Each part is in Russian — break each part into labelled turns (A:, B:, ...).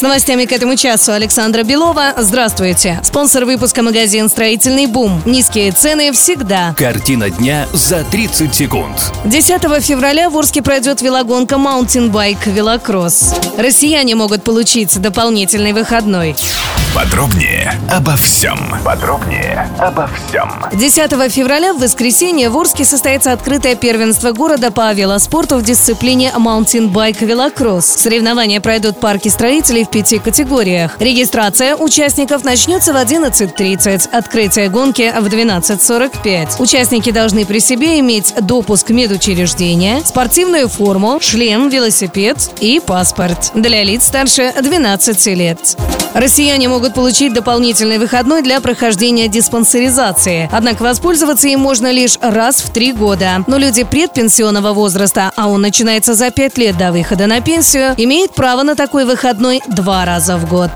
A: С новостями к этому часу Александра Белова. Здравствуйте. Спонсор выпуска магазин «Строительный бум». Низкие цены всегда.
B: Картина дня за 30 секунд.
A: 10 февраля в Орске пройдет велогонка Bike Велокросс. Россияне могут получить дополнительный выходной.
C: Подробнее обо всем. Подробнее обо всем.
A: 10 февраля в воскресенье в Орске состоится открытое первенство города по велоспорту в дисциплине Mountain Bike Велокросс. Соревнования пройдут в парке строителей в пяти категориях. Регистрация участников начнется в 11.30, открытие гонки в 12.45. Участники должны при себе иметь допуск медучреждения, спортивную форму, шлем, велосипед и паспорт. Для лиц старше 12 лет. Россияне могут получить дополнительный выходной для прохождения диспансеризации. Однако воспользоваться им можно лишь раз в три года. Но люди предпенсионного возраста, а он начинается за пять лет до выхода на пенсию, имеют право на такой выходной два раза в год.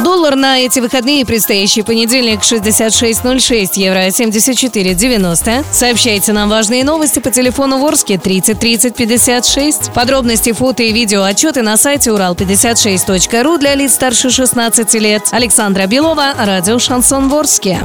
A: Доллар на эти выходные предстоящий понедельник 66.06, евро 74.90. Сообщайте нам важные новости по телефону Ворске 30 30 56. Подробности, фото и видео отчеты на сайте урал56.ру для лиц старше 16 лет. Александра Белова, радио «Шансон Ворске».